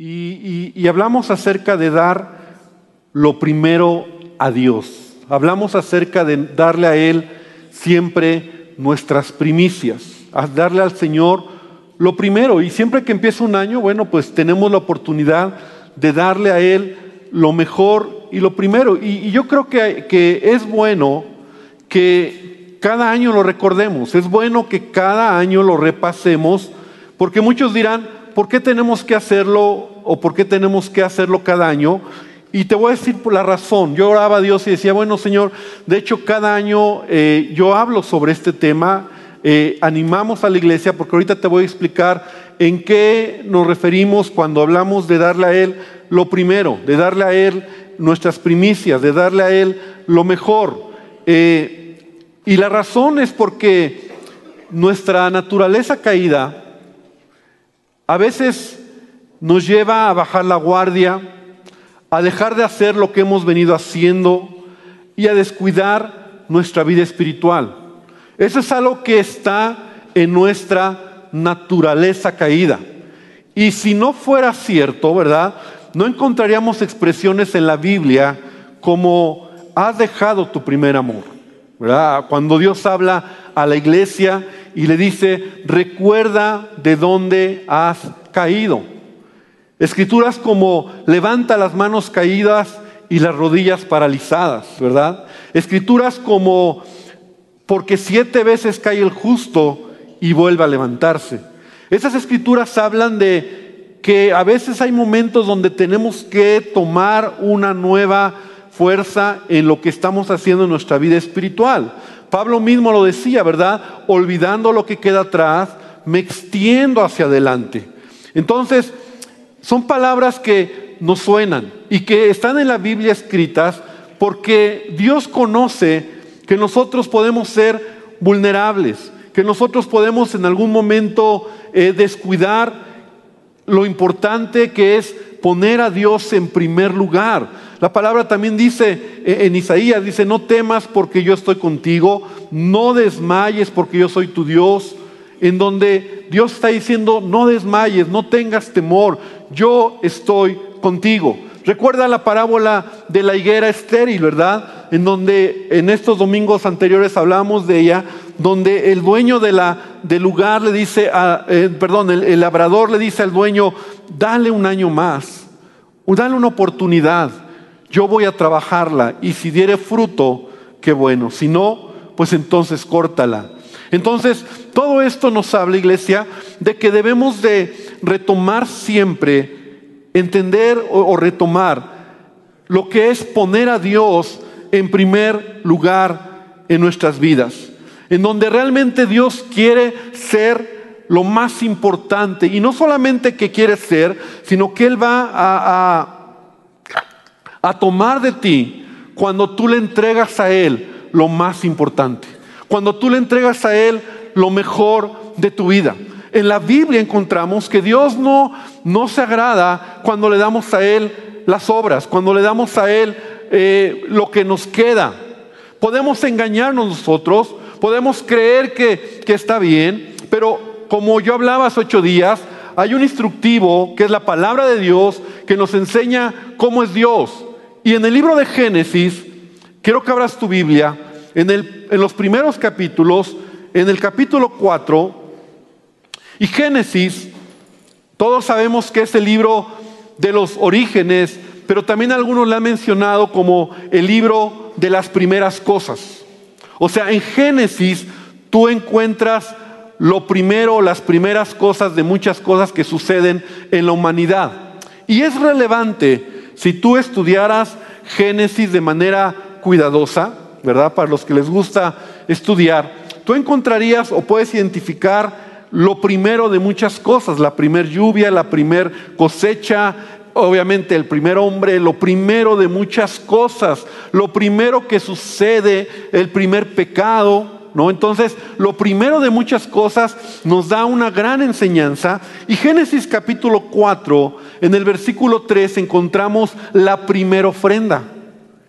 Y, hablamos acerca de dar lo primero a Dios. Hablamos acerca de darle a Él siempre nuestras primicias, a darle al Señor lo primero. Y siempre que empieza un año, bueno, pues tenemos la oportunidad de darle a Él lo mejor y lo primero. Y, yo creo que es bueno que cada año lo recordemos, es bueno que cada año lo repasemos, porque muchos dirán, ¿por qué tenemos que hacerlo o por qué tenemos que hacerlo cada año? Y te voy a decir la razón. Yo oraba a Dios y decía, bueno Señor, de hecho cada año eh, yo hablo sobre este tema, eh, animamos a la iglesia, porque ahorita te voy a explicar en qué nos referimos cuando hablamos de darle a Él lo primero, de darle a Él nuestras primicias, de darle a Él lo mejor. Eh, y la razón es porque nuestra naturaleza caída, a veces nos lleva a bajar la guardia, a dejar de hacer lo que hemos venido haciendo y a descuidar nuestra vida espiritual. Eso es algo que está en nuestra naturaleza caída. Y si no fuera cierto, ¿verdad? No encontraríamos expresiones en la Biblia como has dejado tu primer amor. ¿verdad? Cuando Dios habla a la iglesia y le dice, recuerda de dónde has caído. Escrituras como levanta las manos caídas y las rodillas paralizadas, ¿verdad? Escrituras como porque siete veces cae el justo y vuelve a levantarse. Esas escrituras hablan de que a veces hay momentos donde tenemos que tomar una nueva fuerza en lo que estamos haciendo en nuestra vida espiritual. Pablo mismo lo decía, ¿verdad? Olvidando lo que queda atrás, me extiendo hacia adelante. Entonces, son palabras que nos suenan y que están en la Biblia escritas porque Dios conoce que nosotros podemos ser vulnerables, que nosotros podemos en algún momento eh, descuidar lo importante que es poner a Dios en primer lugar. La palabra también dice eh, en Isaías, dice, no temas porque yo estoy contigo, no desmayes porque yo soy tu Dios, en donde Dios está diciendo, no desmayes, no tengas temor, yo estoy contigo. Recuerda la parábola de la higuera estéril, ¿verdad? En donde en estos domingos anteriores hablamos de ella, donde el dueño de la, del lugar le dice, a, eh, perdón, el, labrador le dice al dueño, dale un año más, dale una oportunidad, yo voy a trabajarla y si diere fruto, qué bueno, si no, pues entonces córtala. Entonces, todo esto nos habla, iglesia, de que debemos de retomar siempre entender o, retomar lo que es poner a Dios en primer lugar en nuestras vidas, en donde realmente Dios quiere ser lo más importante, y no solamente que quiere ser, sino que Él va a, tomar de ti cuando tú le entregas a Él lo más importante, cuando tú le entregas a Él lo mejor de tu vida. En la Biblia encontramos que Dios no, no se agrada cuando le damos a Él las obras, cuando le damos a Él eh, lo que nos queda. Podemos engañarnos nosotros, podemos creer que, que está bien, pero como yo hablaba hace ocho días, hay un instructivo que es la palabra de Dios que nos enseña cómo es Dios. Y en el libro de Génesis, quiero que abras tu Biblia, en, el, en los primeros capítulos, en el capítulo 4, y Génesis, todos sabemos que es el libro de los orígenes, pero también algunos le han mencionado como el libro de las primeras cosas. O sea, en Génesis tú encuentras lo primero, las primeras cosas de muchas cosas que suceden en la humanidad. Y es relevante si tú estudiaras Génesis de manera cuidadosa, ¿verdad? Para los que les gusta estudiar, tú encontrarías o puedes identificar lo primero de muchas cosas, la primer lluvia, la primer cosecha, obviamente el primer hombre, lo primero de muchas cosas, lo primero que sucede, el primer pecado, ¿no? Entonces, lo primero de muchas cosas nos da una gran enseñanza y Génesis capítulo 4, en el versículo 3 encontramos la primera ofrenda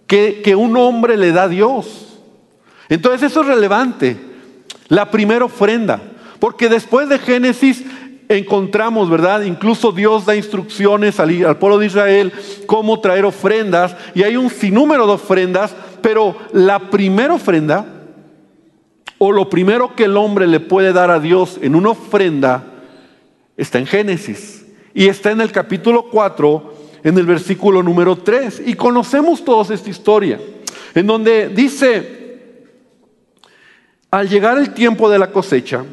que, que un hombre le da a Dios. Entonces, eso es relevante, la primera ofrenda. Porque después de Génesis encontramos, ¿verdad? Incluso Dios da instrucciones al, pueblo de Israel cómo traer ofrendas y hay un sinnúmero de ofrendas, pero la primera ofrenda o lo primero que el hombre le puede dar a Dios en una ofrenda está en Génesis y está en el capítulo 4, en el versículo número 3 y conocemos todos esta historia, en donde dice, al llegar el tiempo de la cosecha,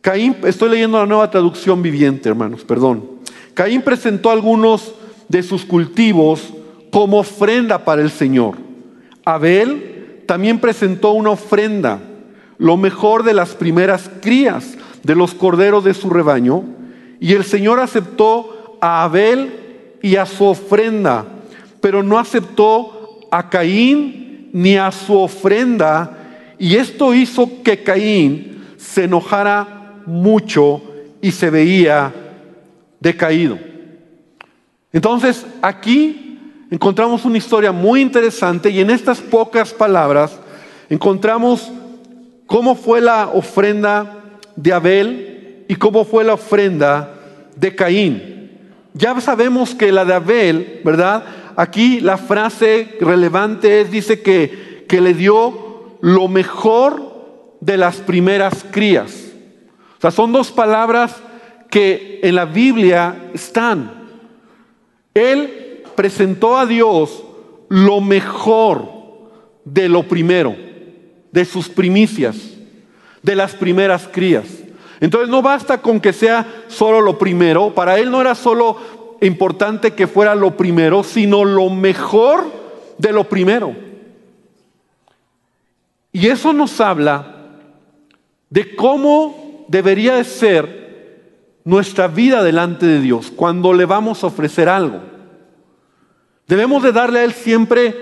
Caín, estoy leyendo la nueva traducción viviente, hermanos, perdón. Caín presentó algunos de sus cultivos como ofrenda para el Señor. Abel también presentó una ofrenda, lo mejor de las primeras crías de los corderos de su rebaño, y el Señor aceptó a Abel y a su ofrenda, pero no aceptó a Caín ni a su ofrenda, y esto hizo que Caín se enojara mucho y se veía decaído. Entonces, aquí encontramos una historia muy interesante y en estas pocas palabras encontramos cómo fue la ofrenda de Abel y cómo fue la ofrenda de Caín. Ya sabemos que la de Abel, ¿verdad? Aquí la frase relevante es, dice que, que le dio lo mejor de las primeras crías. O sea, son dos palabras que en la Biblia están. Él presentó a Dios lo mejor de lo primero, de sus primicias, de las primeras crías. Entonces no basta con que sea solo lo primero, para él no era solo importante que fuera lo primero, sino lo mejor de lo primero. Y eso nos habla de cómo debería de ser nuestra vida delante de Dios cuando le vamos a ofrecer algo. Debemos de darle a Él siempre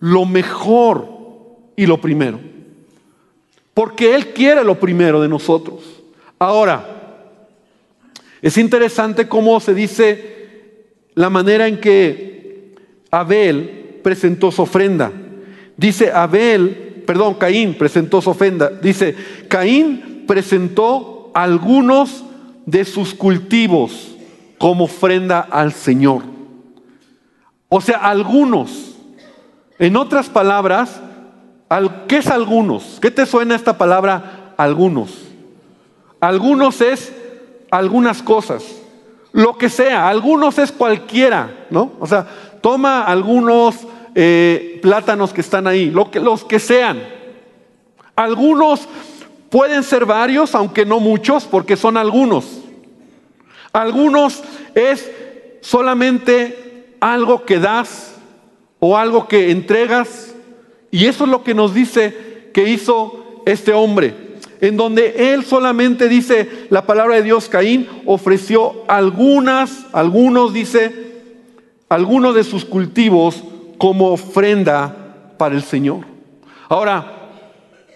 lo mejor y lo primero. Porque Él quiere lo primero de nosotros. Ahora, es interesante cómo se dice la manera en que Abel presentó su ofrenda. Dice Abel, perdón, Caín presentó su ofrenda. Dice, Caín presentó algunos de sus cultivos como ofrenda al Señor. O sea, algunos. En otras palabras, ¿qué es algunos? ¿Qué te suena esta palabra algunos? Algunos es algunas cosas. Lo que sea, algunos es cualquiera, ¿no? O sea, toma algunos eh, plátanos que están ahí, lo que, los que sean. Algunos Pueden ser varios, aunque no muchos, porque son algunos. Algunos es solamente algo que das o algo que entregas. Y eso es lo que nos dice que hizo este hombre. En donde él solamente dice la palabra de Dios, Caín ofreció algunas, algunos dice, algunos de sus cultivos como ofrenda para el Señor. Ahora,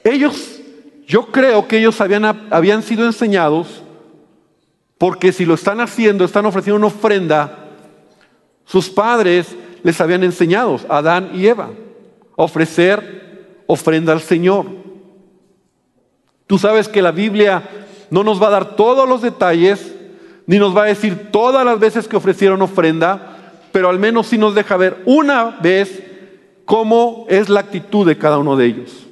ellos yo creo que ellos habían, habían sido enseñados porque si lo están haciendo, están ofreciendo una ofrenda, sus padres les habían enseñado, Adán y Eva, a ofrecer ofrenda al Señor. Tú sabes que la Biblia no nos va a dar todos los detalles, ni nos va a decir todas las veces que ofrecieron ofrenda, pero al menos sí nos deja ver una vez cómo es la actitud de cada uno de ellos.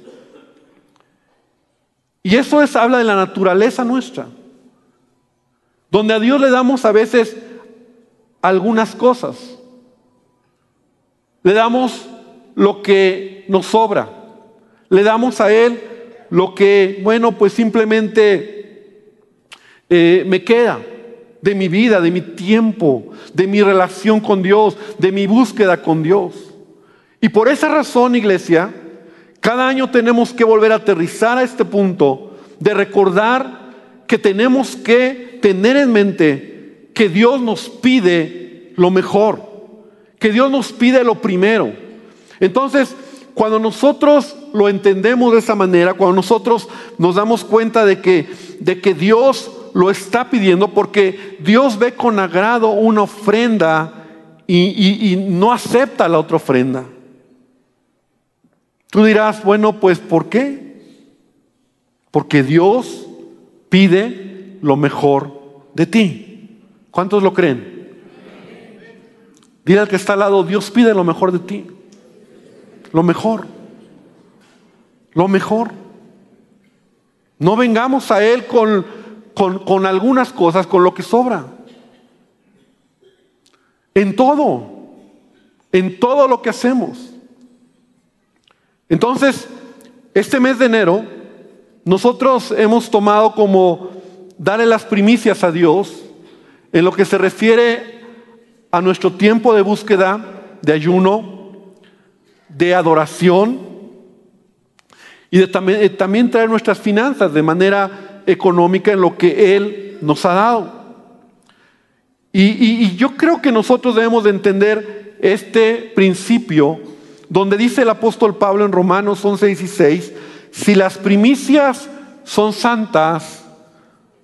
Y eso es, habla de la naturaleza nuestra, donde a Dios le damos a veces algunas cosas. Le damos lo que nos sobra. Le damos a Él lo que, bueno, pues simplemente eh, me queda de mi vida, de mi tiempo, de mi relación con Dios, de mi búsqueda con Dios. Y por esa razón, iglesia, cada año tenemos que volver a aterrizar a este punto de recordar que tenemos que tener en mente que Dios nos pide lo mejor, que Dios nos pide lo primero. Entonces, cuando nosotros lo entendemos de esa manera, cuando nosotros nos damos cuenta de que, de que Dios lo está pidiendo, porque Dios ve con agrado una ofrenda y, y no acepta la otra ofrenda. Tú dirás, bueno, pues ¿por qué? Porque Dios pide lo mejor de ti. ¿Cuántos lo creen? Dile al que está al lado, Dios pide lo mejor de ti. Lo mejor. Lo mejor. No vengamos a Él con, con, con algunas cosas, con lo que sobra. En todo. En todo lo que hacemos. Entonces, este mes de enero, nosotros hemos tomado como darle las primicias a Dios en lo que se refiere a nuestro tiempo de búsqueda, de ayuno, de adoración y de también, también traer nuestras finanzas de manera económica en lo que Él nos ha dado. Y, yo creo que nosotros debemos de entender este principio donde dice el apóstol Pablo en Romanos 11, 16, si las primicias son santas,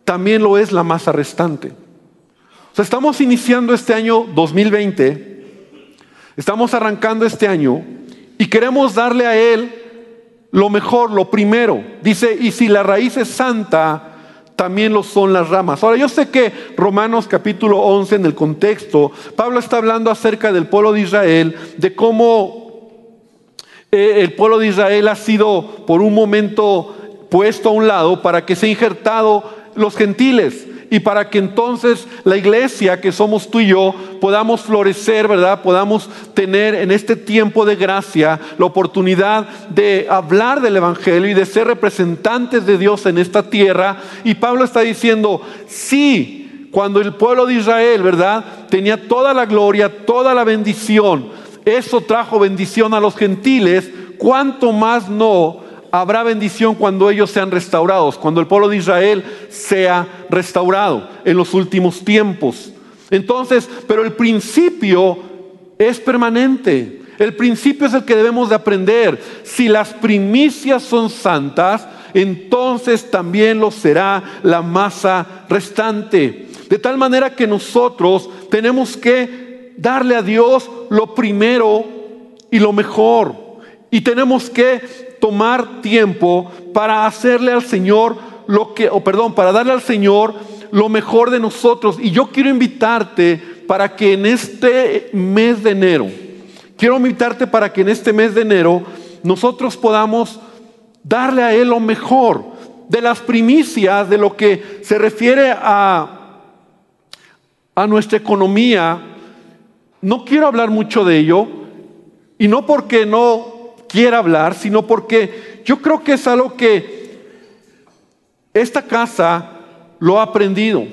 también lo es la masa restante. O sea, estamos iniciando este año 2020, estamos arrancando este año y queremos darle a Él lo mejor, lo primero. Dice, y si la raíz es santa, también lo son las ramas. Ahora, yo sé que Romanos capítulo 11 en el contexto, Pablo está hablando acerca del pueblo de Israel, de cómo eh, el pueblo de Israel ha sido por un momento puesto a un lado para que se injertado los gentiles y para que entonces la iglesia que somos tú y yo podamos florecer, ¿verdad? Podamos tener en este tiempo de gracia la oportunidad de hablar del Evangelio y de ser representantes de Dios en esta tierra. Y Pablo está diciendo, sí, cuando el pueblo de Israel, ¿verdad? Tenía toda la gloria, toda la bendición, eso trajo bendición a los gentiles, cuánto más no habrá bendición cuando ellos sean restaurados, cuando el pueblo de Israel sea restaurado en los últimos tiempos. Entonces, pero el principio es permanente. El principio es el que debemos de aprender. Si las primicias son santas, entonces también lo será la masa restante. De tal manera que nosotros tenemos que darle a Dios lo primero y lo mejor. Y tenemos que tomar tiempo para hacerle al Señor lo que, o perdón, para darle al Señor lo mejor de nosotros. Y yo quiero invitarte para que en este mes de enero, quiero invitarte para que en este mes de enero nosotros podamos darle a Él lo mejor de las primicias, de lo que se refiere a, a nuestra economía, no quiero hablar mucho de ello, y no porque no quiera hablar, sino porque yo creo que es algo que esta casa lo ha aprendido.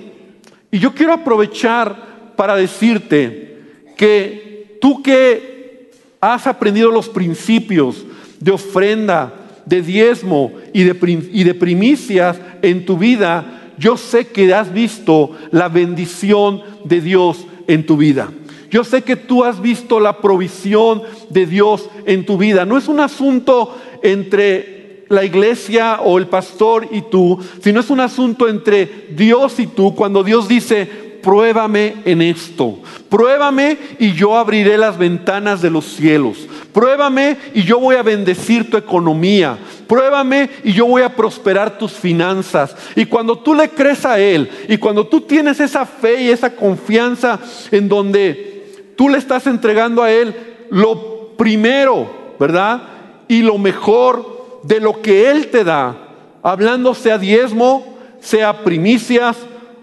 Y yo quiero aprovechar para decirte que tú que has aprendido los principios de ofrenda, de diezmo y de, y de primicias en tu vida, yo sé que has visto la bendición de Dios en tu vida. Yo sé que tú has visto la provisión de Dios en tu vida. No es un asunto entre la iglesia o el pastor y tú, sino es un asunto entre Dios y tú cuando Dios dice, pruébame en esto. Pruébame y yo abriré las ventanas de los cielos. Pruébame y yo voy a bendecir tu economía. Pruébame y yo voy a prosperar tus finanzas. Y cuando tú le crees a Él y cuando tú tienes esa fe y esa confianza en donde tú le estás entregando a Él lo primero, ¿verdad? Y lo mejor de lo que Él te da, hablando sea diezmo, sea primicias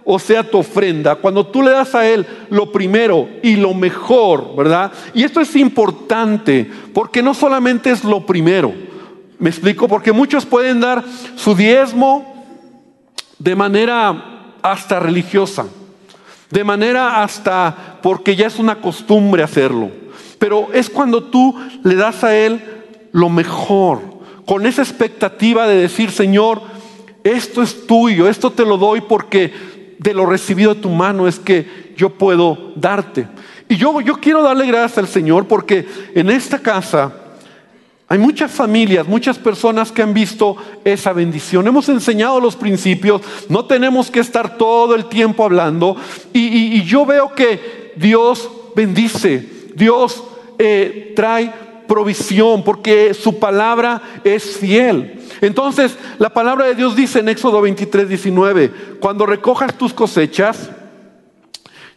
o sea tu ofrenda. Cuando tú le das a Él lo primero y lo mejor, ¿verdad? Y esto es importante porque no solamente es lo primero. Me explico, porque muchos pueden dar su diezmo de manera hasta religiosa de manera hasta porque ya es una costumbre hacerlo. Pero es cuando tú le das a Él lo mejor, con esa expectativa de decir, Señor, esto es tuyo, esto te lo doy porque de lo recibido de tu mano es que yo puedo darte. Y yo, yo quiero darle gracias al Señor porque en esta casa hay muchas familias, muchas personas que han visto esa bendición. Hemos enseñado los principios, no tenemos que estar todo el tiempo hablando. Y, yo veo que Dios bendice, Dios eh, trae provisión, porque su palabra es fiel. Entonces, la palabra de Dios dice en Éxodo 23, 19, cuando recojas tus cosechas,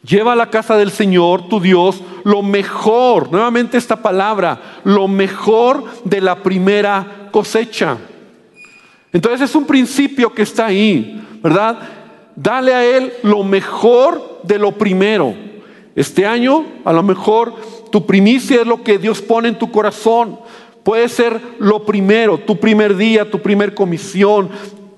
lleva a la casa del Señor, tu Dios, lo mejor, nuevamente esta palabra, lo mejor de la primera cosecha. Entonces es un principio que está ahí, ¿verdad? Dale a Él lo mejor de lo primero. Este año, a lo mejor, tu primicia es lo que Dios pone en tu corazón. Puede ser lo primero, tu primer día, tu primer comisión,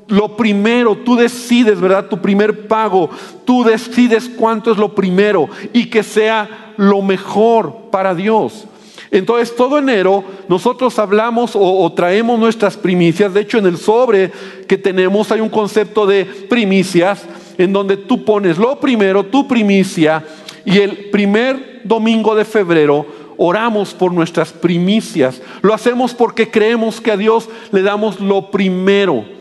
lo primero, tú decides, ¿verdad? Tu primer pago, tú decides cuánto es lo primero y que sea lo mejor para Dios. Entonces, todo enero nosotros hablamos o, traemos nuestras primicias. De hecho, en el sobre que tenemos hay un concepto de primicias en donde tú pones lo primero, tu primicia, y el primer domingo de febrero oramos por nuestras primicias. Lo hacemos porque creemos que a Dios le damos lo primero.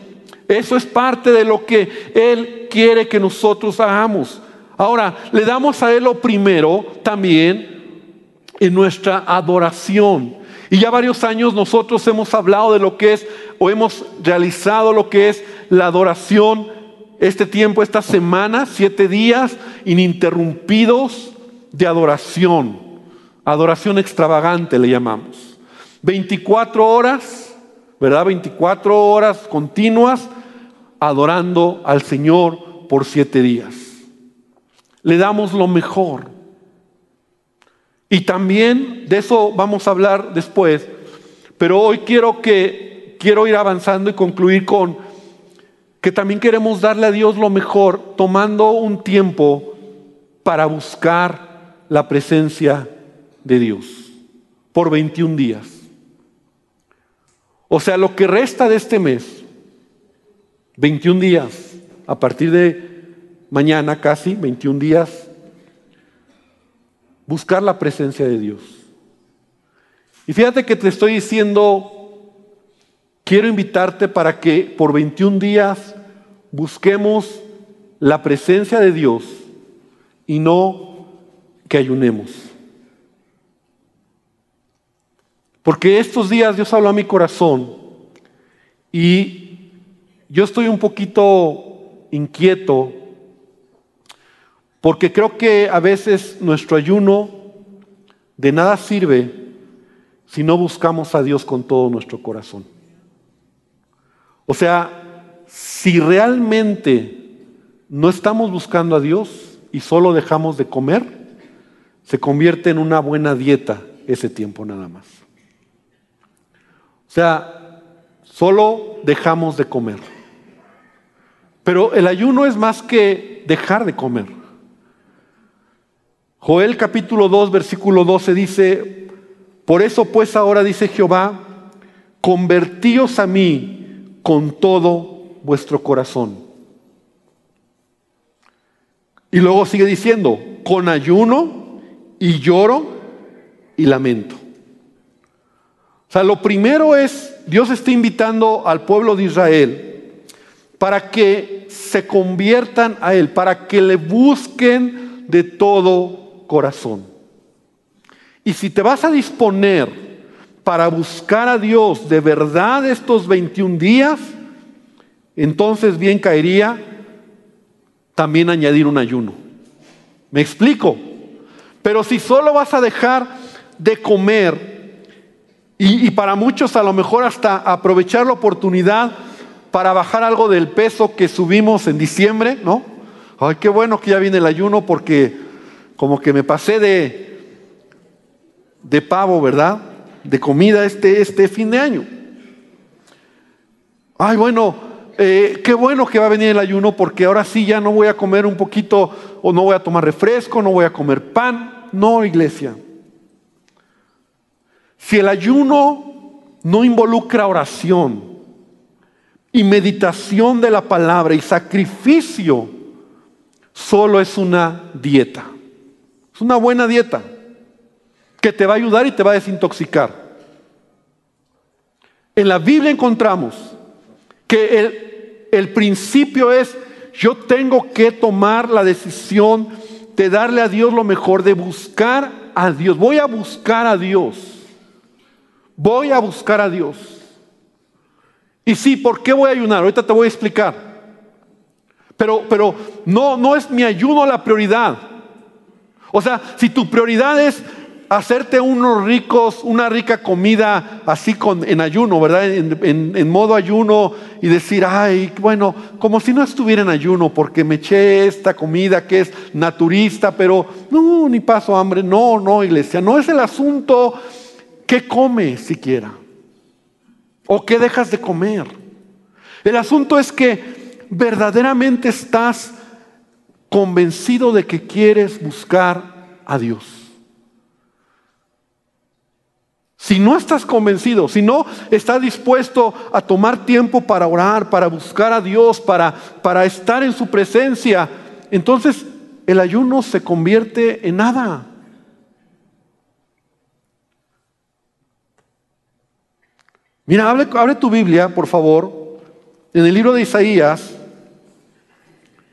Eso es parte de lo que Él quiere que nosotros hagamos. Ahora, le damos a Él lo primero también en nuestra adoración. Y ya varios años nosotros hemos hablado de lo que es, o hemos realizado lo que es la adoración, este tiempo, esta semana, siete días ininterrumpidos de adoración. Adoración extravagante le llamamos. 24 horas, ¿verdad? 24 horas continuas adorando al Señor por siete días. Le damos lo mejor. Y también de eso vamos a hablar después, pero hoy quiero que quiero ir avanzando y concluir con que también queremos darle a Dios lo mejor tomando un tiempo para buscar la presencia de Dios por 21 días. O sea, lo que resta de este mes, 21 días, a partir de mañana casi, 21 días, buscar la presencia de Dios. Y fíjate que te estoy diciendo, quiero invitarte para que por 21 días busquemos la presencia de Dios y no que ayunemos. Porque estos días Dios habló a mi corazón y yo estoy un poquito inquieto porque creo que a veces nuestro ayuno de nada sirve si no buscamos a Dios con todo nuestro corazón. O sea, si realmente no estamos buscando a Dios y solo dejamos de comer, se convierte en una buena dieta ese tiempo nada más. Sea, solo dejamos de comer. Pero el ayuno es más que dejar de comer. Joel capítulo 2, versículo 12 dice, por eso pues ahora dice Jehová, convertíos a mí con todo vuestro corazón. Y luego sigue diciendo, con ayuno y lloro y lamento. Sea, lo primero es, Dios está invitando al pueblo de Israel para que se conviertan a Él, para que le busquen de todo corazón. Y si te vas a disponer para buscar a Dios de verdad estos 21 días, entonces bien caería también añadir un ayuno. ¿Me explico? Pero si solo vas a dejar de comer y, para muchos a lo mejor hasta aprovechar la oportunidad para bajar algo del peso que subimos en diciembre, ¿no? Ay, qué bueno que ya viene el ayuno porque como que me pasé de, de pavo, ¿verdad? De comida este, este fin de año. Ay, bueno, eh, qué bueno que va a venir el ayuno porque ahora sí ya no voy a comer un poquito o no voy a tomar refresco, no voy a comer pan. No, iglesia. Si el ayuno no involucra oración y meditación de la palabra y sacrificio, solo es una dieta. Es una buena dieta que te va a ayudar y te va a desintoxicar. En la Biblia encontramos que el, el principio es, yo tengo que tomar la decisión de darle a Dios lo mejor, de buscar a Dios. Voy a buscar a Dios. Voy a buscar a Dios. Y sí, ¿por qué voy a ayunar? Ahorita te voy a explicar. Pero, pero no, no es mi ayuno la prioridad. O sea, si tu prioridad es hacerte unos ricos, una rica comida así con, en ayuno, ¿verdad? En, modo ayuno y decir, ay, bueno, como si no estuviera en ayuno porque me eché esta comida que es naturista, pero no, ni paso hambre. No, no, iglesia, no es el asunto qué comes siquiera o qué dejas de comer. El asunto es que verdaderamente estás convencido de que quieres buscar a Dios. Si no estás convencido, si no estás dispuesto a tomar tiempo para orar, para buscar a Dios, para, para estar en su presencia, entonces el ayuno se convierte en nada. Mira, abre, tu Biblia, por favor, en el libro de Isaías,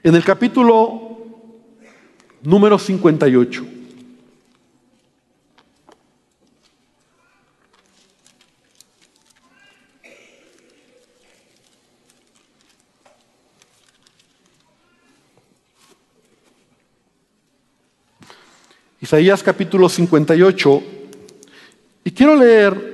en el capítulo número 58. Isaías capítulo 58. Y quiero leer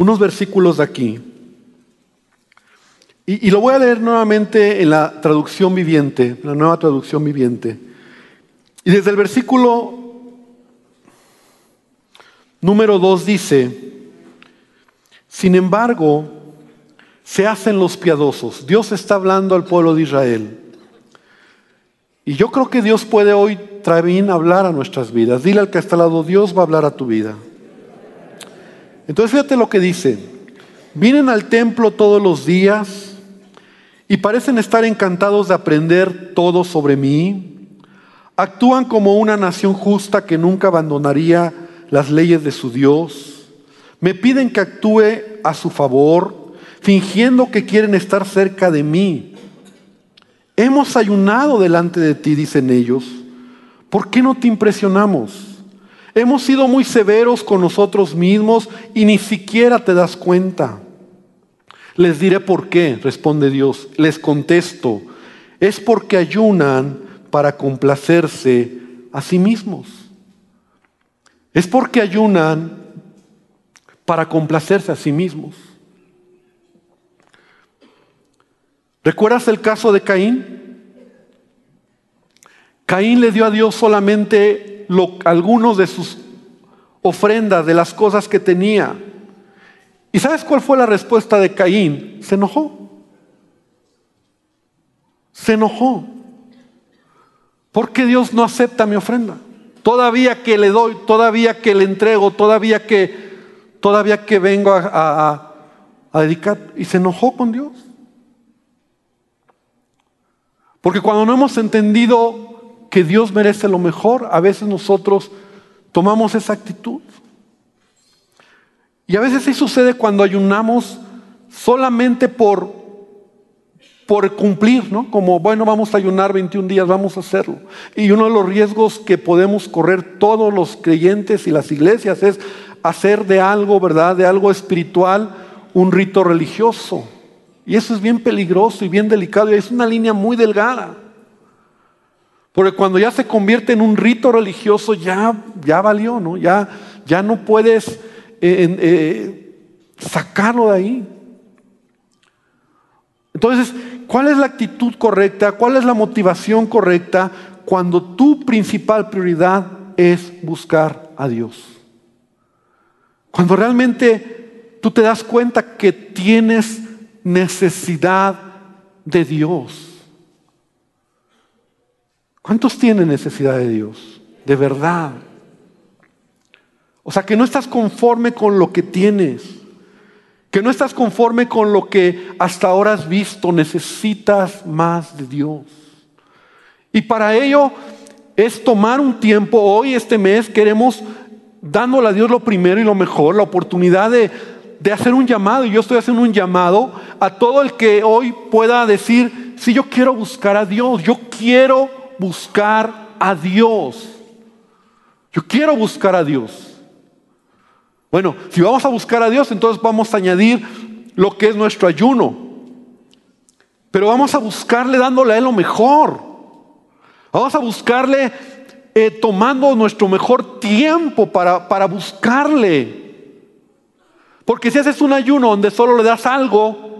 unos versículos de aquí. Y, lo voy a leer nuevamente en la traducción viviente, la nueva traducción viviente. Y desde el versículo número 2 dice, sin embargo, se hacen los piadosos. Dios está hablando al pueblo de Israel. Y yo creo que Dios puede hoy también hablar a nuestras vidas. Dile al que está al lado, Dios va a hablar a tu vida. Entonces fíjate lo que dice. Vienen al templo todos los días y parecen estar encantados de aprender todo sobre mí. Actúan como una nación justa que nunca abandonaría las leyes de su Dios. Me piden que actúe a su favor fingiendo que quieren estar cerca de mí. Hemos ayunado delante de ti, dicen ellos. ¿Por qué no te impresionamos? Hemos sido muy severos con nosotros mismos y ni siquiera te das cuenta. Les diré por qué, responde Dios. Les contesto, es porque ayunan para complacerse a sí mismos. Es porque ayunan para complacerse a sí mismos. ¿Recuerdas el caso de Caín? Caín le dio a Dios solamente algunos de sus ofrendas, de las cosas que tenía. ¿Y sabes cuál fue la respuesta de Caín? Se enojó. Se enojó. Porque Dios no acepta mi ofrenda. Todavía que le doy, todavía que le entrego, todavía que, todavía que vengo a dedicar. Y se enojó con Dios. Porque cuando no hemos entendido que Dios merece lo mejor, a veces nosotros tomamos esa actitud. Y a veces sí sucede cuando ayunamos solamente por, por cumplir, ¿no? Como, bueno, vamos a ayunar 21 días, vamos a hacerlo. Y uno de los riesgos que podemos correr todos los creyentes y las iglesias es hacer de algo, ¿verdad? De algo espiritual un rito religioso. Y eso es bien peligroso y bien delicado y es una línea muy delgada. Porque cuando ya se convierte en un rito religioso, ya, ya valió, ¿no? Ya, ya no puedes eh, eh, sacarlo de ahí. Entonces, ¿cuál es la actitud correcta? ¿Cuál es la motivación correcta cuando tu principal prioridad es buscar a Dios? Cuando realmente tú te das cuenta que tienes necesidad de Dios. ¿Cuántos tienen necesidad de Dios? De verdad. O sea, que no estás conforme con lo que tienes, que no estás conforme con lo que hasta ahora has visto, necesitas más de Dios. Y para ello es tomar un tiempo, hoy este mes queremos dándole a Dios lo primero y lo mejor, la oportunidad de, de hacer un llamado, y yo estoy haciendo un llamado a todo el que hoy pueda decir, si yo quiero buscar a Dios, yo quiero buscar a Dios. Yo quiero buscar a Dios. Bueno, si vamos a buscar a Dios, entonces vamos a añadir lo que es nuestro ayuno. Pero vamos a buscarle dándole a Él lo mejor. Vamos a buscarle eh, tomando nuestro mejor tiempo para, para buscarle. Porque si haces un ayuno donde solo le das algo,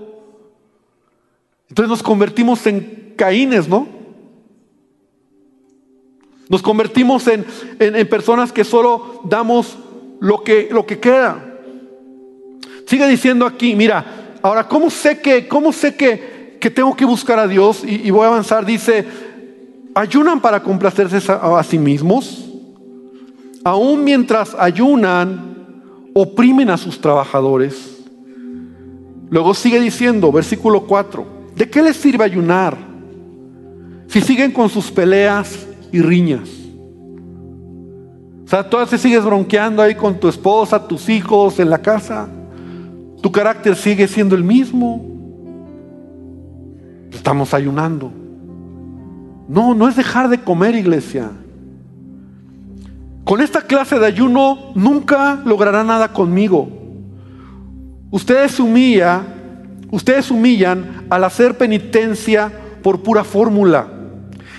entonces nos convertimos en caínes, ¿no? Nos convertimos en, en, personas que solo damos lo que, lo que queda. Sigue diciendo aquí, mira, ahora, ¿cómo sé que, cómo sé que, que tengo que buscar a Dios? Y, voy a avanzar, dice, ayunan para complacerse a, sí mismos, aún mientras ayunan, oprimen a sus trabajadores. Luego sigue diciendo, versículo 4, ¿de qué les sirve ayunar si siguen con sus peleas y riñas? O sea, tú te sigues bronqueando ahí con tu esposa, tus hijos, en la casa. Tu carácter sigue siendo el mismo. Estamos ayunando. No, no es dejar de comer, iglesia. Con esta clase de ayuno nunca logrará nada conmigo. Ustedes humilla, ustedes humillan al hacer penitencia por pura fórmula.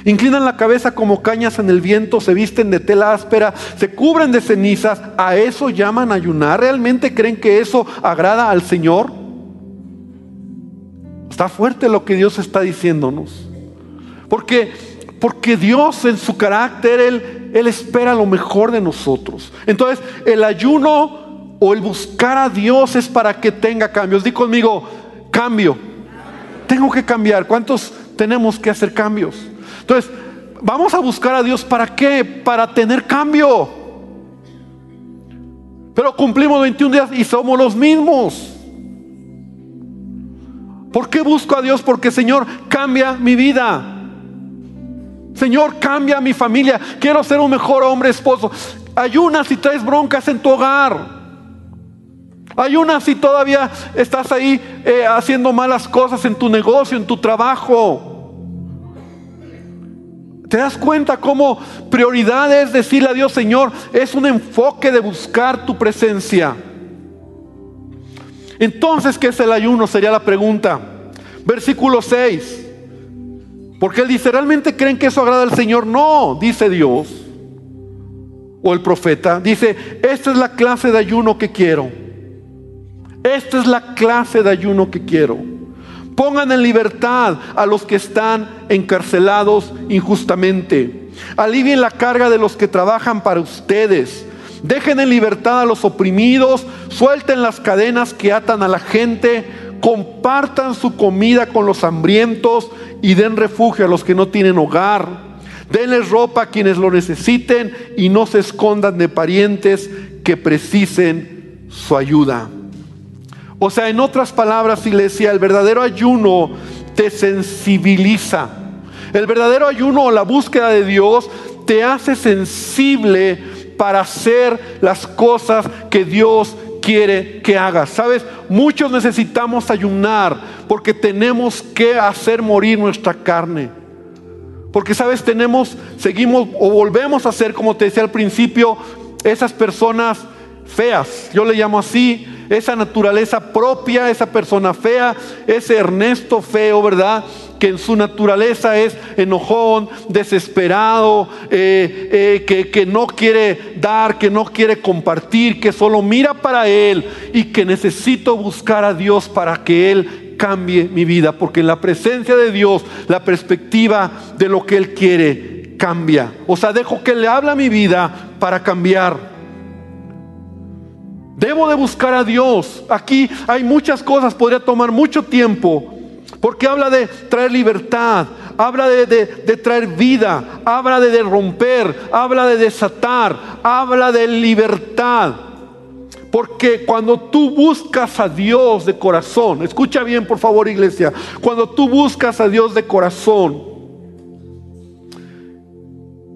Inclinan la cabeza como cañas en el viento, se visten de tela áspera, se cubren de cenizas. ¿A eso llaman ayunar? ¿Realmente creen que eso agrada al Señor? Está fuerte lo que Dios está diciéndonos. Porque, porque Dios en su carácter, Él, Él espera lo mejor de nosotros. Entonces, el ayuno o el buscar a Dios es para que tenga cambios. Di conmigo, cambio. Tengo que cambiar. ¿Cuántos tenemos que hacer cambios? Entonces, vamos a buscar a Dios para qué? Para tener cambio. Pero cumplimos 21 días y somos los mismos. ¿Por qué busco a Dios? Porque Señor, cambia mi vida. Señor, cambia mi familia. Quiero ser un mejor hombre, esposo. Ayunas si traes broncas en tu hogar. Ayunas si todavía estás ahí eh, haciendo malas cosas en tu negocio, en tu trabajo. ¿Te das cuenta cómo prioridad es decirle a Dios, Señor, es un enfoque de buscar tu presencia? Entonces, ¿qué es el ayuno? Sería la pregunta. Versículo 6. Porque él dice, ¿realmente creen que eso agrada al Señor? No, dice Dios. O el profeta. Dice, esta es la clase de ayuno que quiero. Esta es la clase de ayuno que quiero. Pongan en libertad a los que están encarcelados injustamente. Alivien la carga de los que trabajan para ustedes. Dejen en libertad a los oprimidos. Suelten las cadenas que atan a la gente compartan su comida con los hambrientos y den refugio a los que no tienen hogar. Denles ropa a quienes lo necesiten y no se escondan de parientes que precisen su ayuda. O sea, en otras palabras, iglesia, el verdadero ayuno te sensibiliza. El verdadero ayuno o la búsqueda de Dios te hace sensible para hacer las cosas que Dios quiere que hagas. Sabes, muchos necesitamos ayunar porque tenemos que hacer morir nuestra carne. Porque, sabes, tenemos, seguimos o volvemos a ser, como te decía al principio, esas personas feas. Yo le llamo así, esa naturaleza propia, esa persona fea, ese Ernesto feo, ¿verdad? Que en su naturaleza es enojón, desesperado, eh, eh, que, que no quiere dar, que no quiere compartir, que solo mira para Él y que necesito buscar a Dios para que Él cambie mi vida, porque en la presencia de Dios la perspectiva de lo que Él quiere cambia. O sea, dejo que le habla mi vida para cambiar. Debo de buscar a Dios. Aquí hay muchas cosas, podría tomar mucho tiempo. Porque habla de traer libertad, habla de, traer vida, habla de romper, habla de desatar, habla de libertad. Porque cuando tú buscas a Dios de corazón, escucha bien por favor iglesia, cuando tú buscas a Dios de corazón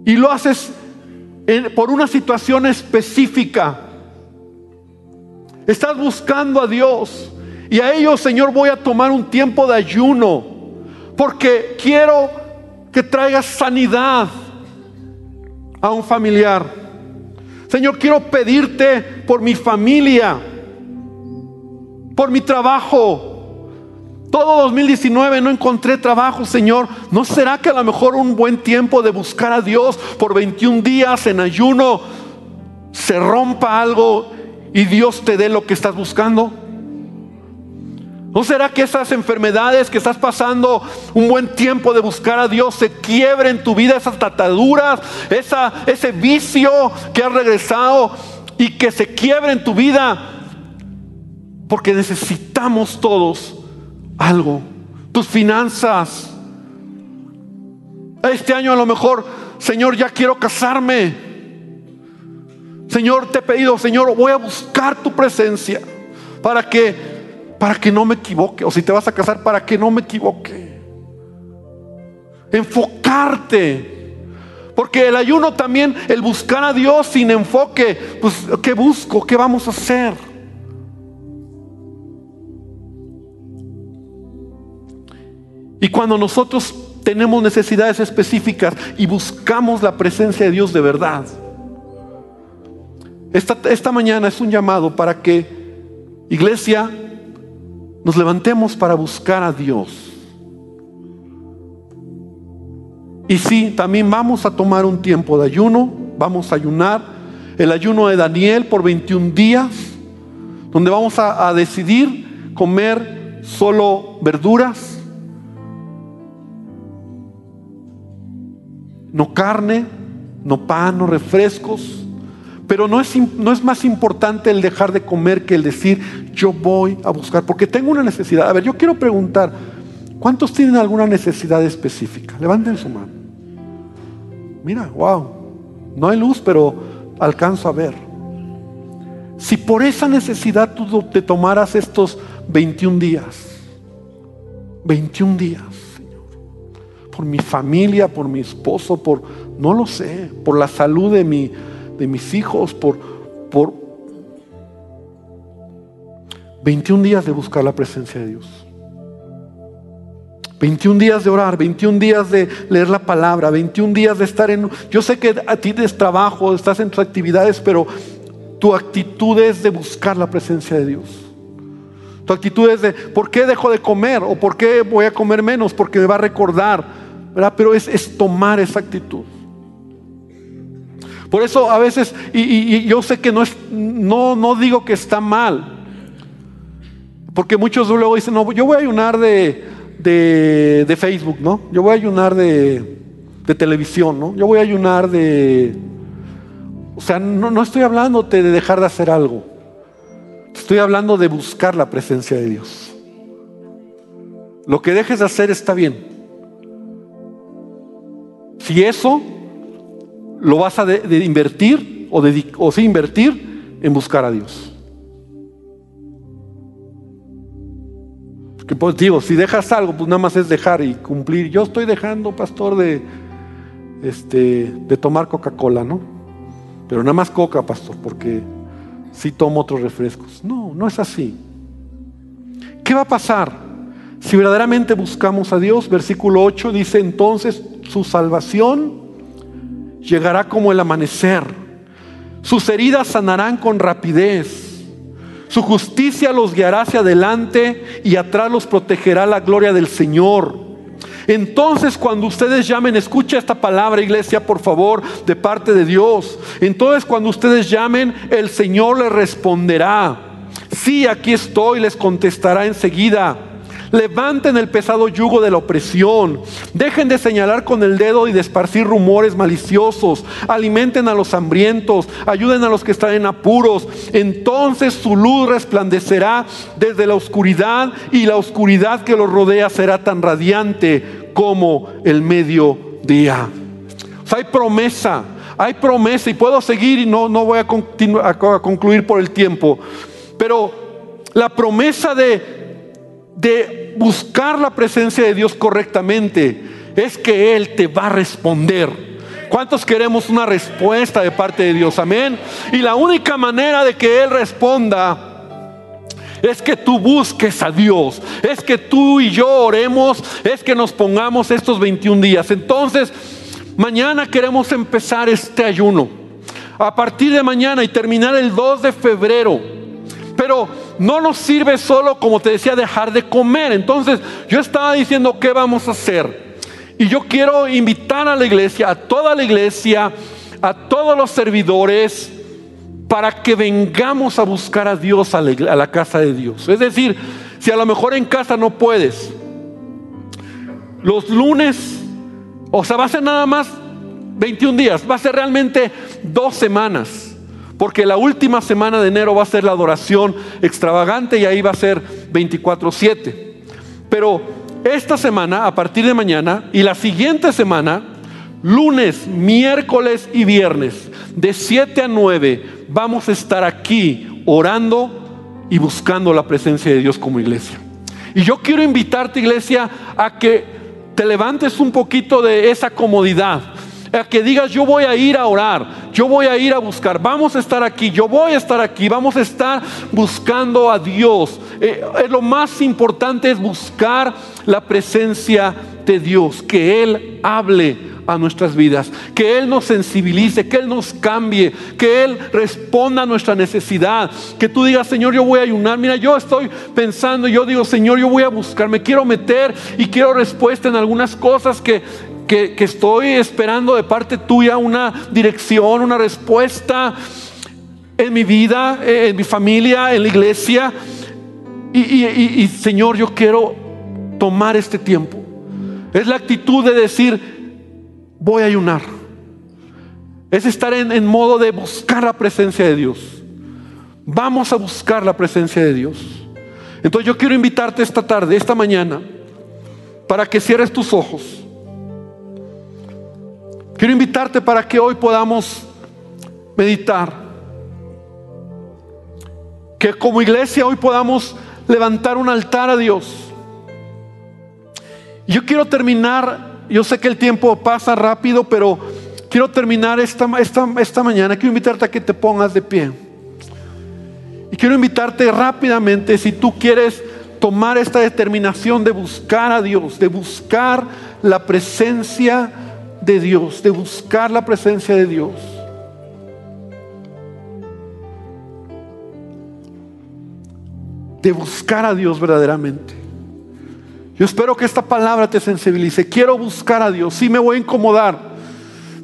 y lo haces por una situación específica, Estás buscando a Dios. Y a ellos, Señor, voy a tomar un tiempo de ayuno. Porque quiero que traigas sanidad a un familiar. Señor, quiero pedirte por mi familia, por mi trabajo. Todo 2019 no encontré trabajo, Señor. ¿No será que a lo mejor un buen tiempo de buscar a Dios por 21 días en ayuno se rompa algo y Dios te dé lo que estás buscando? ¿No será que esas enfermedades que estás pasando un buen tiempo de buscar a Dios se quiebren en tu vida, esas tataduras, esa, ese vicio que has regresado y que se quiebre en tu vida? Porque necesitamos todos algo. Tus finanzas. Este año a lo mejor, Señor, ya quiero casarme. Señor, te he pedido, Señor, voy a buscar tu presencia para que para que no me equivoque. O si te vas a casar, para que no me equivoque. Enfocarte. Porque el ayuno también, el buscar a Dios sin enfoque, pues ¿qué busco? ¿Qué vamos a hacer? Y cuando nosotros tenemos necesidades específicas y buscamos la presencia de Dios de verdad, esta, esta mañana es un llamado para que, iglesia, nos levantemos para buscar a Dios. Y sí, también vamos a tomar un tiempo de ayuno, vamos a ayunar el ayuno de Daniel por 21 días, donde vamos a, a decidir comer solo verduras, no carne, no pan, no refrescos. Pero no es, no es más importante el dejar de comer que el decir, yo voy a buscar, porque tengo una necesidad. A ver, yo quiero preguntar, ¿cuántos tienen alguna necesidad específica? Levanten su mano. Mira, wow, no hay luz, pero alcanzo a ver. Si por esa necesidad tú te tomaras estos 21 días, 21 días, Señor, por mi familia, por mi esposo, por, no lo sé, por la salud de mi de mis hijos, por, por 21 días de buscar la presencia de Dios. 21 días de orar, 21 días de leer la palabra, 21 días de estar en... Yo sé que a ti tienes trabajo, estás en tus actividades, pero tu actitud es de buscar la presencia de Dios. Tu actitud es de, ¿por qué dejo de comer? ¿O por qué voy a comer menos? Porque me va a recordar. ¿verdad? Pero es, es tomar esa actitud. Por eso a veces, y, yo sé que no, es, no, no digo que está mal, porque muchos luego dicen, no, yo voy a ayunar de, de, Facebook, ¿no? Yo voy a ayunar de, de, televisión, ¿no? Yo voy a ayunar de... O sea, no, no estoy hablándote de dejar de hacer algo. Estoy hablando de buscar la presencia de Dios. Lo que dejes de hacer está bien. Si eso lo vas a de, invertir o, de, o sí invertir en buscar a Dios. Que pues digo, si dejas algo, pues nada más es dejar y cumplir. Yo estoy dejando, pastor, de, este, de tomar Coca-Cola, ¿no? Pero nada más Coca, pastor, porque si tomo otros refrescos. No, no es así. ¿Qué va a pasar? Si verdaderamente buscamos a Dios, versículo 8 dice entonces su salvación llegará como el amanecer. Sus heridas sanarán con rapidez. Su justicia los guiará hacia adelante y atrás los protegerá la gloria del Señor. Entonces cuando ustedes llamen, escucha esta palabra iglesia por favor de parte de Dios. Entonces cuando ustedes llamen, el Señor les responderá. Sí, aquí estoy, les contestará enseguida. Levanten el pesado yugo de la opresión. Dejen de señalar con el dedo y de esparcir rumores maliciosos. Alimenten a los hambrientos. Ayuden a los que están en apuros. Entonces su luz resplandecerá desde la oscuridad y la oscuridad que los rodea será tan radiante como el mediodía. hay promesa, hay promesa y puedo seguir y no, no voy a, a concluir por el tiempo. Pero la promesa de de buscar la presencia de Dios correctamente es que Él te va a responder. ¿Cuántos queremos una respuesta de parte de Dios? Amén. Y la única manera de que Él responda es que tú busques a Dios, es que tú y yo oremos, es que nos pongamos estos 21 días. Entonces, mañana queremos empezar este ayuno. A partir de mañana y terminar el 2 de febrero. Pero no nos sirve solo, como te decía, dejar de comer. Entonces, yo estaba diciendo, ¿qué vamos a hacer? Y yo quiero invitar a la iglesia, a toda la iglesia, a todos los servidores, para que vengamos a buscar a Dios a la, casa de Dios. Es decir, si a lo mejor en casa no puedes, los lunes, o sea, va a ser nada más 21 días, va a ser realmente dos semanas, porque la última semana de enero va a ser la adoración extravagante y ahí va a ser 24/7. Pero esta semana, a partir de mañana, y la siguiente semana, lunes, miércoles y viernes, de 7 a 9, vamos a estar aquí orando y buscando la presencia de Dios como iglesia. Y yo quiero invitarte, iglesia, a que te levantes un poquito de esa comodidad, a que digas, yo voy a ir a orar, yo voy a ir a buscar, vamos a estar aquí, yo voy a estar aquí, vamos a estar buscando a Dios. Eh, lo más importante es buscar la presencia de Dios, que Él hable a nuestras vidas, que Él nos sensibilice, que Él nos cambie, que Él responda a nuestra necesidad, que tú digas, Señor, yo voy a ayunar. Mira, yo estoy pensando, yo digo, Señor, yo voy a buscar, me quiero meter y quiero respuesta en algunas cosas que, que, estoy esperando de parte tuya, una dirección, una respuesta en mi vida, en mi familia, en la iglesia. y Señor, yo quiero tomar este tiempo. Es la actitud de decir, voy a ayunar. Es estar en, modo de buscar la presencia de Dios. Vamos a buscar la presencia de Dios. Entonces yo quiero invitarte esta tarde, esta mañana, para que cierres tus ojos. Quiero invitarte para que hoy podamos meditar. Que como iglesia hoy podamos levantar un altar a Dios. Yo quiero terminar yo sé que el tiempo pasa rápido, pero quiero terminar esta, esta, esta mañana. Quiero invitarte a que te pongas de pie. Y quiero invitarte rápidamente, si tú quieres tomar esta determinación de buscar a Dios, de buscar la presencia de Dios, de buscar la presencia de Dios. De buscar a Dios verdaderamente. Yo espero que esta palabra te sensibilice. Quiero buscar a Dios. Sí me voy a incomodar.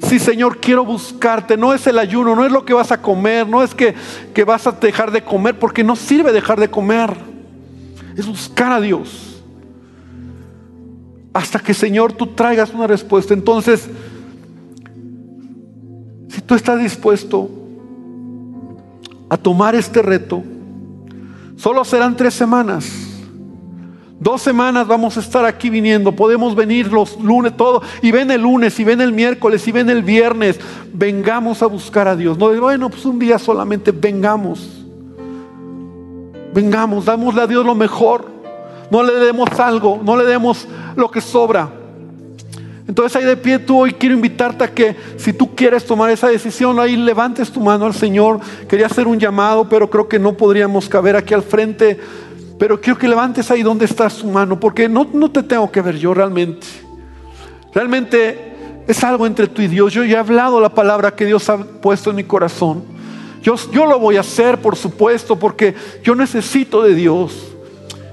Sí, Señor, quiero buscarte. No es el ayuno, no es lo que vas a comer, no es que, que vas a dejar de comer, porque no sirve dejar de comer. Es buscar a Dios. Hasta que, Señor, tú traigas una respuesta. Entonces, si tú estás dispuesto a tomar este reto, solo serán tres semanas. Dos semanas vamos a estar aquí viniendo. Podemos venir los lunes, todo. Y ven el lunes, y ven el miércoles, y ven el viernes. Vengamos a buscar a Dios. No, bueno, pues un día solamente vengamos. Vengamos, damosle a Dios lo mejor. No le demos algo, no le demos lo que sobra. Entonces ahí de pie tú hoy quiero invitarte a que si tú quieres tomar esa decisión, ahí levantes tu mano al Señor. Quería hacer un llamado, pero creo que no podríamos caber aquí al frente pero quiero que levantes ahí donde está su mano, porque no, no te tengo que ver yo realmente. Realmente es algo entre tú y Dios. Yo ya he hablado la palabra que Dios ha puesto en mi corazón. Yo, yo lo voy a hacer, por supuesto, porque yo necesito de Dios.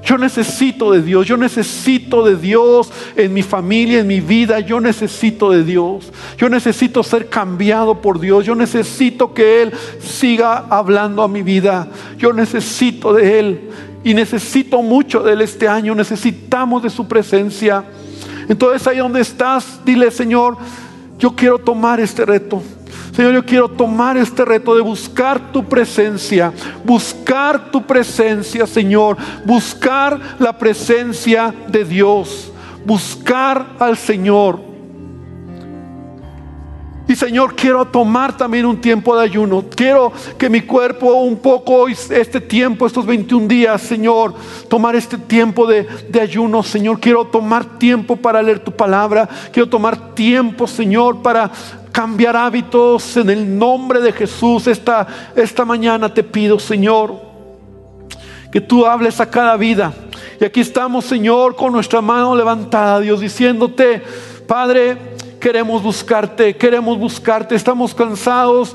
Yo necesito de Dios, yo necesito de Dios en mi familia, en mi vida, yo necesito de Dios. Yo necesito ser cambiado por Dios, yo necesito que Él siga hablando a mi vida. Yo necesito de Él y necesito mucho de Él este año, necesitamos de su presencia. Entonces ahí donde estás, dile Señor, yo quiero tomar este reto. Señor, yo quiero tomar este reto de buscar tu presencia, buscar tu presencia, Señor, buscar la presencia de Dios, buscar al Señor. Y Señor, quiero tomar también un tiempo de ayuno. Quiero que mi cuerpo un poco, este tiempo, estos 21 días, Señor, tomar este tiempo de, de, ayuno, Señor. Quiero tomar tiempo para leer tu palabra. Quiero tomar tiempo, Señor, para cambiar hábitos en el nombre de Jesús. Esta, esta mañana te pido, Señor, Que tú hables a cada vida. Y aquí estamos, Señor, con nuestra mano levantada, Dios, diciéndote, Padre, queremos buscarte, queremos buscarte, estamos cansados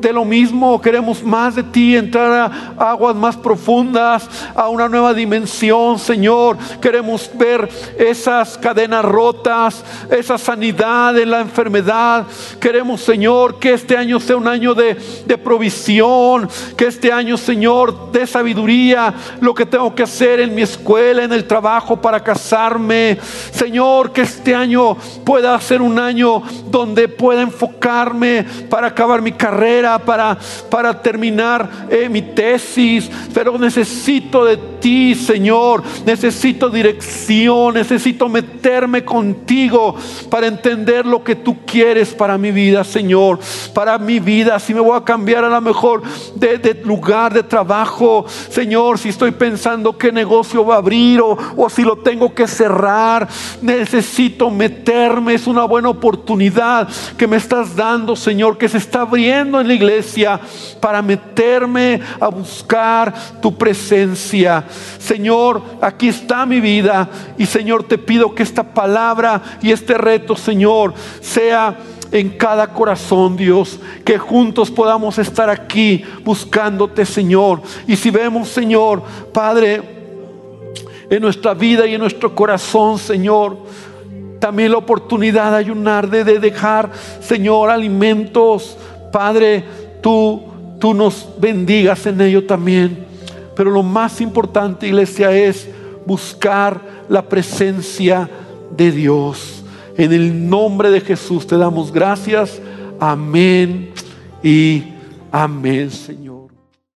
de lo mismo, queremos más de ti, entrar a aguas más profundas, a una nueva dimensión, Señor. Queremos ver esas cadenas rotas, esa sanidad en la enfermedad. Queremos, Señor, que este año sea un año de, de provisión, que este año, Señor, de sabiduría, lo que tengo que hacer en mi escuela, en el trabajo para casarme. Señor, que este año pueda un año donde pueda enfocarme para acabar mi carrera para, para terminar eh, mi tesis, pero necesito de ti, Señor. Necesito dirección, necesito meterme contigo para entender lo que tú quieres para mi vida, Señor. Para mi vida, si me voy a cambiar a lo mejor de, de lugar de trabajo, Señor, si estoy pensando qué negocio va a abrir o, o si lo tengo que cerrar, necesito meterme. Es una buena oportunidad que me estás dando, Señor, que se está abriendo en la iglesia para meterme a buscar tu presencia. Señor, aquí está mi vida y Señor, te pido que esta palabra y este reto, Señor, sea en cada corazón, Dios, que juntos podamos estar aquí buscándote, Señor. Y si vemos, Señor, Padre, en nuestra vida y en nuestro corazón, Señor, también la oportunidad de ayunar, de, dejar, Señor, alimentos, Padre, tú, tú nos bendigas en ello también. Pero lo más importante, iglesia, es buscar la presencia de Dios. En el nombre de Jesús te damos gracias. Amén y amén, Señor.